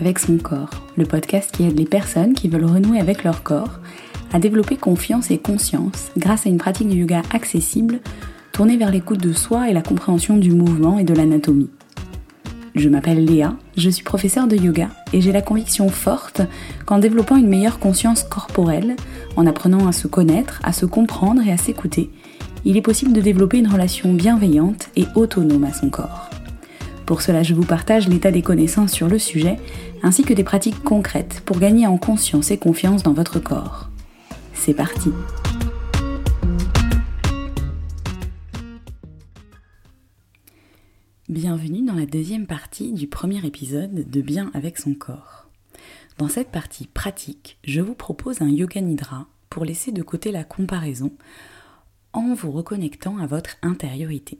avec son corps, le podcast qui aide les personnes qui veulent renouer avec leur corps à développer confiance et conscience grâce à une pratique de yoga accessible tournée vers l'écoute de soi et la compréhension du mouvement et de l'anatomie. Je m'appelle Léa, je suis professeure de yoga et j'ai la conviction forte qu'en développant une meilleure conscience corporelle, en apprenant à se connaître, à se comprendre et à s'écouter, il est possible de développer une relation bienveillante et autonome à son corps. Pour cela, je vous partage l'état des connaissances sur le sujet, ainsi que des pratiques concrètes pour gagner en conscience et confiance dans votre corps. C'est parti Bienvenue dans la deuxième partie du premier épisode de Bien avec son corps. Dans cette partie pratique, je vous propose un yoga nidra pour laisser de côté la comparaison en vous reconnectant à votre intériorité.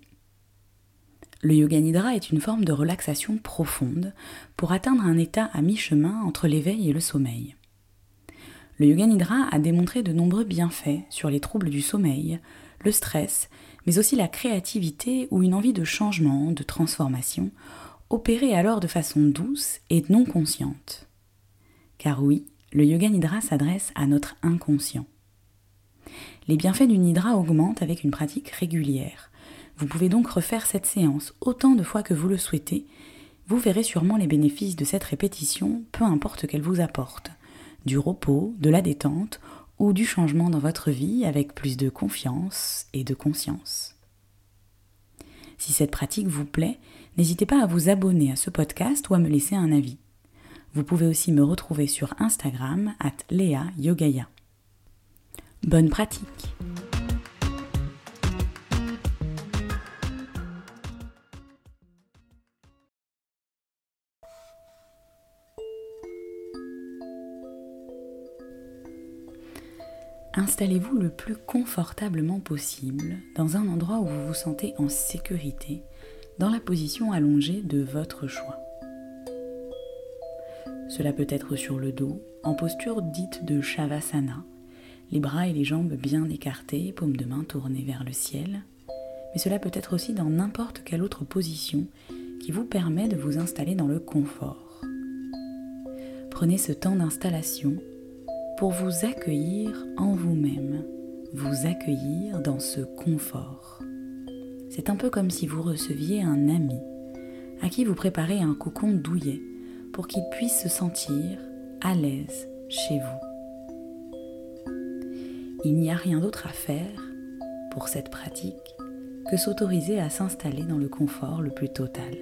Le yoga nidra est une forme de relaxation profonde pour atteindre un état à mi-chemin entre l'éveil et le sommeil. Le yoga nidra a démontré de nombreux bienfaits sur les troubles du sommeil, le stress, mais aussi la créativité ou une envie de changement, de transformation, opérée alors de façon douce et non consciente. Car oui, le yoga nidra s'adresse à notre inconscient. Les bienfaits du nidra augmentent avec une pratique régulière, vous pouvez donc refaire cette séance autant de fois que vous le souhaitez. Vous verrez sûrement les bénéfices de cette répétition, peu importe qu'elle vous apporte. Du repos, de la détente ou du changement dans votre vie avec plus de confiance et de conscience. Si cette pratique vous plaît, n'hésitez pas à vous abonner à ce podcast ou à me laisser un avis. Vous pouvez aussi me retrouver sur Instagram at. Bonne pratique Installez-vous le plus confortablement possible dans un endroit où vous vous sentez en sécurité, dans la position allongée de votre choix. Cela peut être sur le dos, en posture dite de Shavasana, les bras et les jambes bien écartés, paumes de main tournées vers le ciel, mais cela peut être aussi dans n'importe quelle autre position qui vous permet de vous installer dans le confort. Prenez ce temps d'installation pour vous accueillir en vous-même, vous accueillir dans ce confort. C'est un peu comme si vous receviez un ami à qui vous préparez un cocon douillet pour qu'il puisse se sentir à l'aise chez vous. Il n'y a rien d'autre à faire pour cette pratique que s'autoriser à s'installer dans le confort le plus total.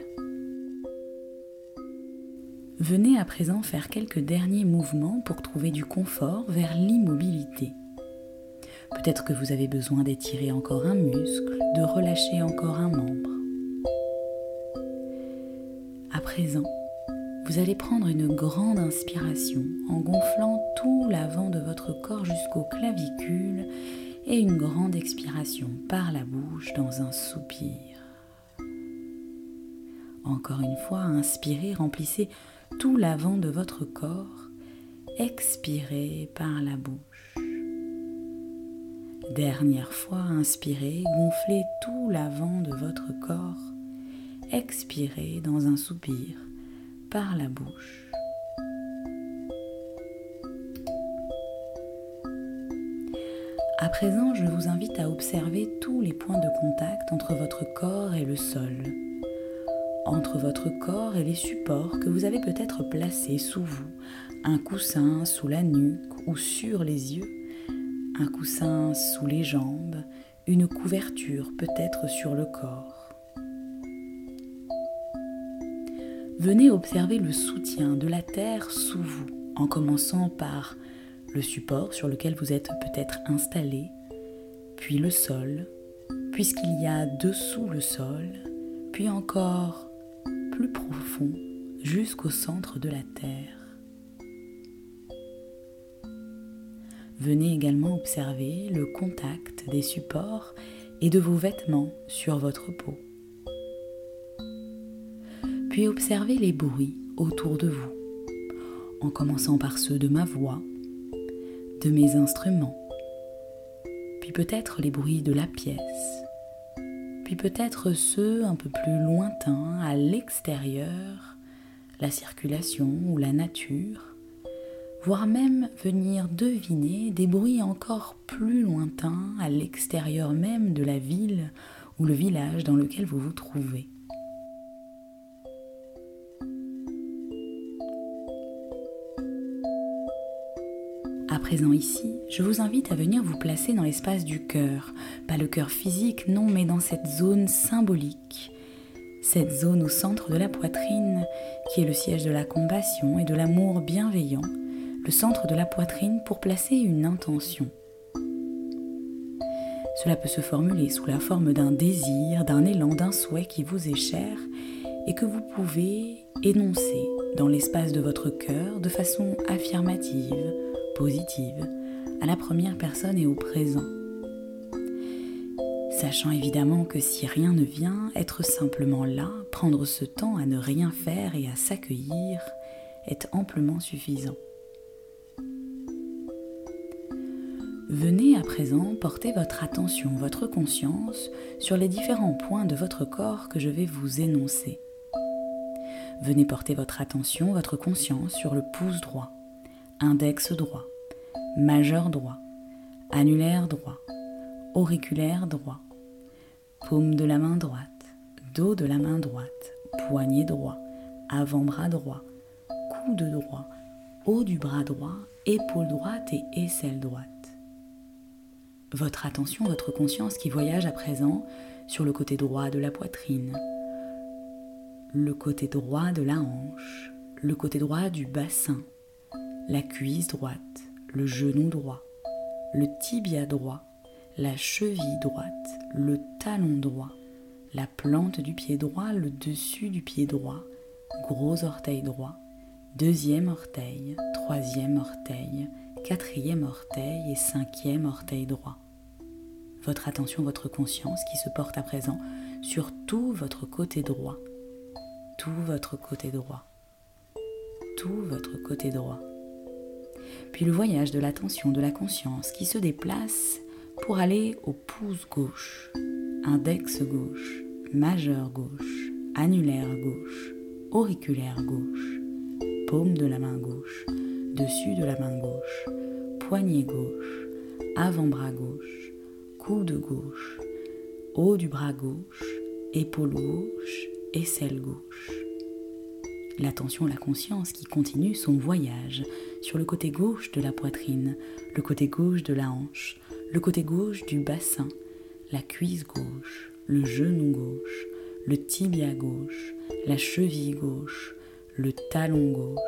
Venez à présent faire quelques derniers mouvements pour trouver du confort vers l'immobilité. Peut-être que vous avez besoin d'étirer encore un muscle, de relâcher encore un membre. À présent, vous allez prendre une grande inspiration en gonflant tout l'avant de votre corps jusqu'aux clavicules et une grande expiration par la bouche dans un soupir. Encore une fois, inspirez, remplissez tout l'avant de votre corps, expirez par la bouche. Dernière fois, inspirez, gonflez tout l'avant de votre corps, expirez dans un soupir par la bouche. À présent, je vous invite à observer tous les points de contact entre votre corps et le sol entre votre corps et les supports que vous avez peut-être placés sous vous, un coussin sous la nuque ou sur les yeux, un coussin sous les jambes, une couverture peut-être sur le corps. Venez observer le soutien de la terre sous vous, en commençant par le support sur lequel vous êtes peut-être installé, puis le sol, puisqu'il y a dessous le sol, puis encore plus profond jusqu'au centre de la Terre. Venez également observer le contact des supports et de vos vêtements sur votre peau. Puis observez les bruits autour de vous, en commençant par ceux de ma voix, de mes instruments, puis peut-être les bruits de la pièce, peut-être ceux un peu plus lointains, à l'extérieur, la circulation ou la nature, voire même venir deviner des bruits encore plus lointains à l'extérieur même de la ville ou le village dans lequel vous vous trouvez. Présent ici, je vous invite à venir vous placer dans l'espace du cœur, pas le cœur physique, non, mais dans cette zone symbolique, cette zone au centre de la poitrine qui est le siège de la compassion et de l'amour bienveillant, le centre de la poitrine pour placer une intention. Cela peut se formuler sous la forme d'un désir, d'un élan, d'un souhait qui vous est cher et que vous pouvez énoncer dans l'espace de votre cœur de façon affirmative, à la première personne et au présent. Sachant évidemment que si rien ne vient, être simplement là, prendre ce temps à ne rien faire et à s'accueillir est amplement suffisant. Venez à présent porter votre attention, votre conscience sur les différents points de votre corps que je vais vous énoncer. Venez porter votre attention, votre conscience sur le pouce droit, index droit, majeur droit, annulaire droit, auriculaire droit, paume de la main droite, dos de la main droite, poignet droit, avant-bras droit, coude droit, haut du bras droit, épaule droite et aisselle droite. Votre attention, votre conscience qui voyage à présent sur le côté droit de la poitrine, le côté droit de la hanche, le côté droit du bassin, la cuisse droite, le genou droit, le tibia droit, la cheville droite, le talon droit, la plante du pied droit, le dessus du pied droit, gros orteil droit, deuxième orteil, troisième orteil, quatrième orteil et cinquième orteil droit. Votre attention, votre conscience qui se porte à présent sur tout votre côté droit, tout votre côté droit, tout votre côté droit puis le voyage de l'attention, de la conscience qui se déplace pour aller au pouce gauche, index gauche, majeur gauche, annulaire gauche, auriculaire gauche, paume de la main gauche, dessus de la main gauche, poignet gauche, avant-bras gauche, coude gauche, haut du bras gauche, épaule gauche, aisselle gauche l'attention, la conscience qui continue son voyage sur le côté gauche de la poitrine, le côté gauche de la hanche, le côté gauche du bassin, la cuisse gauche, le genou gauche, le tibia gauche, la cheville gauche, le talon gauche,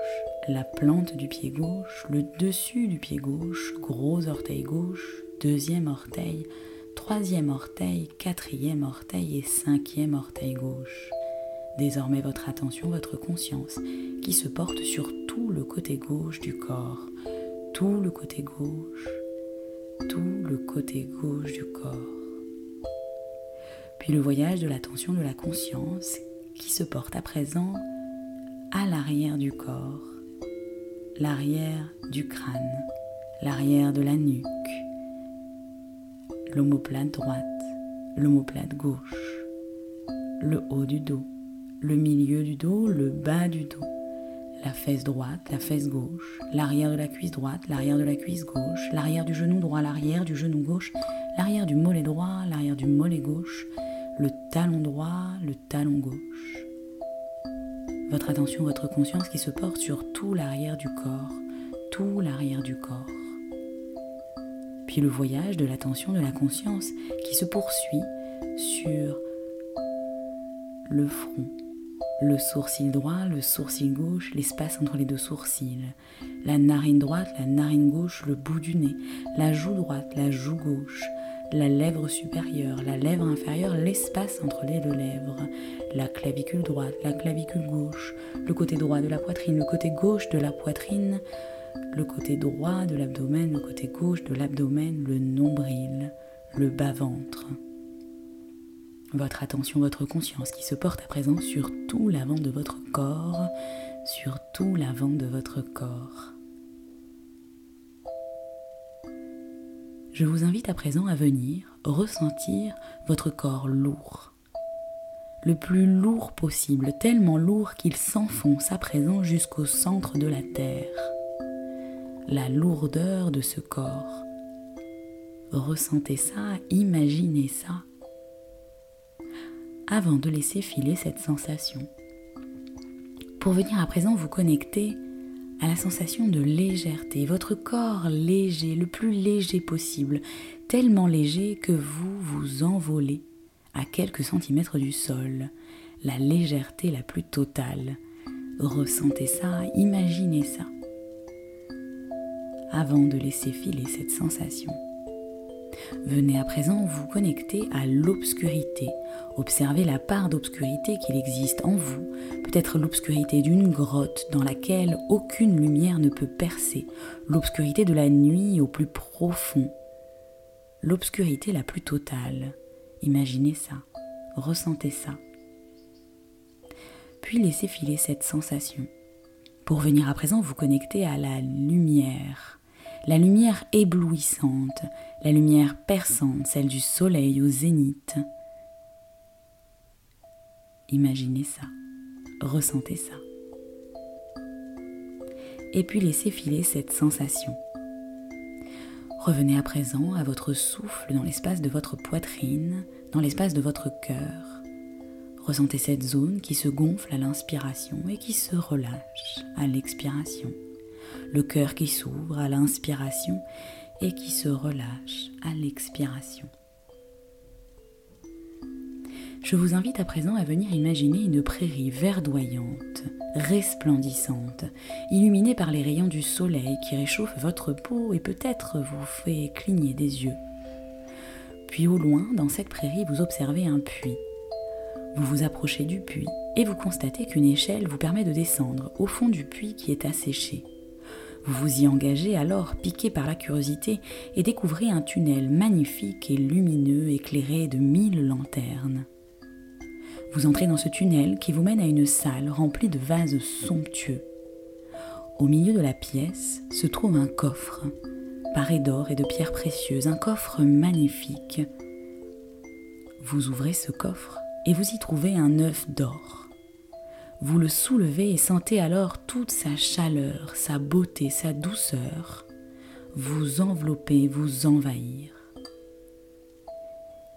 la plante du pied gauche, le dessus du pied gauche, gros orteil gauche, deuxième orteil, troisième orteil, quatrième orteil et cinquième orteil gauche. Désormais votre attention, votre conscience qui se porte sur tout le côté gauche du corps, tout le côté gauche, tout le côté gauche du corps. Puis le voyage de l'attention de la conscience qui se porte à présent à l'arrière du corps, l'arrière du crâne, l'arrière de la nuque, l'omoplate droite, l'omoplate gauche, le haut du dos, le milieu du dos, le bas du dos, la fesse droite, la fesse gauche, l'arrière de la cuisse droite, l'arrière de la cuisse gauche, l'arrière du genou droit, l'arrière du genou gauche, l'arrière du mollet droit, l'arrière du mollet gauche, le talon droit, le talon gauche. Votre attention, votre conscience qui se porte sur tout l'arrière du corps, tout l'arrière du corps. Puis le voyage de l'attention de la conscience qui se poursuit sur le front, le sourcil droit, le sourcil gauche, l'espace entre les deux sourcils, la narine droite, la narine gauche, le bout du nez, la joue droite, la joue gauche, la lèvre supérieure, la lèvre inférieure, l'espace entre les deux lèvres, la clavicule droite, la clavicule gauche, le côté droit de la poitrine, le côté gauche de la poitrine, le côté droit de l'abdomen, le côté gauche de l'abdomen, le nombril, le bas-ventre votre attention, votre conscience qui se porte à présent sur tout l'avant de votre corps, sur tout l'avant de votre corps. Je vous invite à présent à venir ressentir votre corps lourd. le plus lourd possible, tellement lourd qu'il s'enfonce à présent jusqu'au centre de la terre. La lourdeur de ce corps. Ressentez ça, imaginez ça, avant de laisser filer cette sensation. Pour venir à présent vous connecter à la sensation de légèreté, votre corps léger, le plus léger possible, tellement léger que vous vous envolez à quelques centimètres du sol, la légèreté la plus totale. Ressentez ça, imaginez ça, avant de laisser filer cette sensation. Venez à présent vous connecter à l'obscurité. Observez la part d'obscurité qu'il existe en vous, peut-être l'obscurité d'une grotte dans laquelle aucune lumière ne peut percer, l'obscurité de la nuit au plus profond, l'obscurité la plus totale. Imaginez ça, ressentez ça. Puis laissez filer cette sensation pour venir à présent vous connecter à la lumière, la lumière éblouissante, la lumière perçante, celle du soleil au zénith. Imaginez ça, ressentez ça. Et puis laissez filer cette sensation. Revenez à présent à votre souffle dans l'espace de votre poitrine, dans l'espace de votre cœur. Ressentez cette zone qui se gonfle à l'inspiration et qui se relâche à l'expiration. Le cœur qui s'ouvre à l'inspiration et qui se relâche à l'expiration. Je vous invite à présent à venir imaginer une prairie verdoyante, resplendissante, illuminée par les rayons du soleil qui réchauffent votre peau et peut-être vous fait cligner des yeux. Puis au loin, dans cette prairie, vous observez un puits. Vous vous approchez du puits et vous constatez qu'une échelle vous permet de descendre au fond du puits qui est asséché. Vous vous y engagez alors, piqué par la curiosité, et découvrez un tunnel magnifique et lumineux éclairé de mille lanternes. Vous entrez dans ce tunnel qui vous mène à une salle remplie de vases somptueux. Au milieu de la pièce se trouve un coffre, paré d'or et de pierres précieuses, un coffre magnifique. Vous ouvrez ce coffre et vous y trouvez un œuf d'or. Vous le soulevez et sentez alors toute sa chaleur, sa beauté, sa douceur vous envelopper, vous envahir.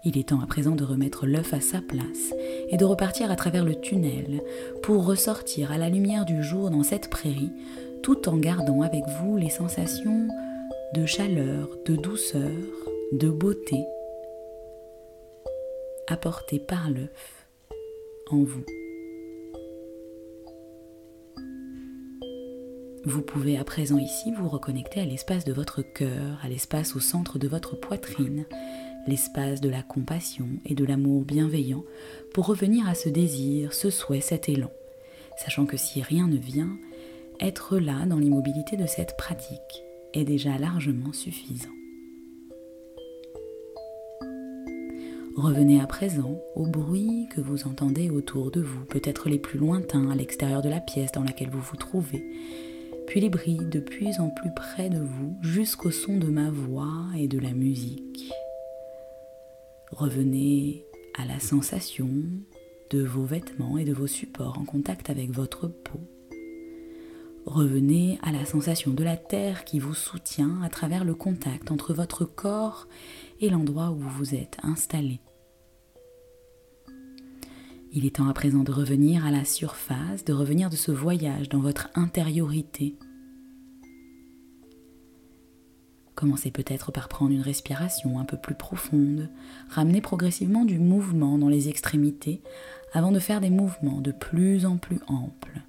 Il est temps à présent de remettre l'œuf à sa place et de repartir à travers le tunnel pour ressortir à la lumière du jour dans cette prairie tout en gardant avec vous les sensations de chaleur, de douceur, de beauté apportées par l'œuf en vous. Vous pouvez à présent ici vous reconnecter à l'espace de votre cœur, à l'espace au centre de votre poitrine, l'espace de la compassion et de l'amour bienveillant pour revenir à ce désir, ce souhait, cet élan, sachant que si rien ne vient, être là dans l'immobilité de cette pratique est déjà largement suffisant. Revenez à présent aux bruits que vous entendez autour de vous, peut-être les plus lointains à l'extérieur de la pièce dans laquelle vous vous trouvez, puis les bruits de plus en plus près de vous jusqu'au son de ma voix et de la musique. Revenez à la sensation de vos vêtements et de vos supports en contact avec votre peau. Revenez à la sensation de la terre qui vous soutient à travers le contact entre votre corps et l'endroit où vous vous êtes installé. Il est temps à présent de revenir à la surface, de revenir de ce voyage dans votre intériorité. Commencez peut-être par prendre une respiration un peu plus profonde, ramenez progressivement du mouvement dans les extrémités avant de faire des mouvements de plus en plus amples.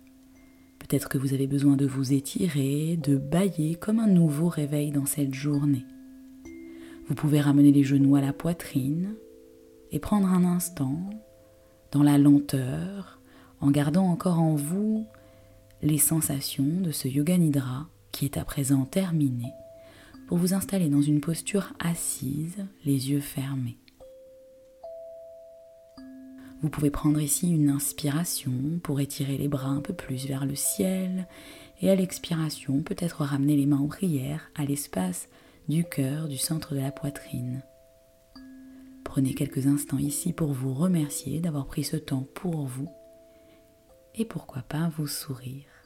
Peut-être que vous avez besoin de vous étirer, de bailler comme un nouveau réveil dans cette journée. Vous pouvez ramener les genoux à la poitrine et prendre un instant dans la lenteur, en gardant encore en vous les sensations de ce yoga nidra qui est à présent terminé, pour vous installer dans une posture assise, les yeux fermés. Vous pouvez prendre ici une inspiration pour étirer les bras un peu plus vers le ciel et à l'expiration peut-être ramener les mains en prière à l'espace du cœur du centre de la poitrine. Prenez quelques instants ici pour vous remercier d'avoir pris ce temps pour vous et pourquoi pas vous sourire.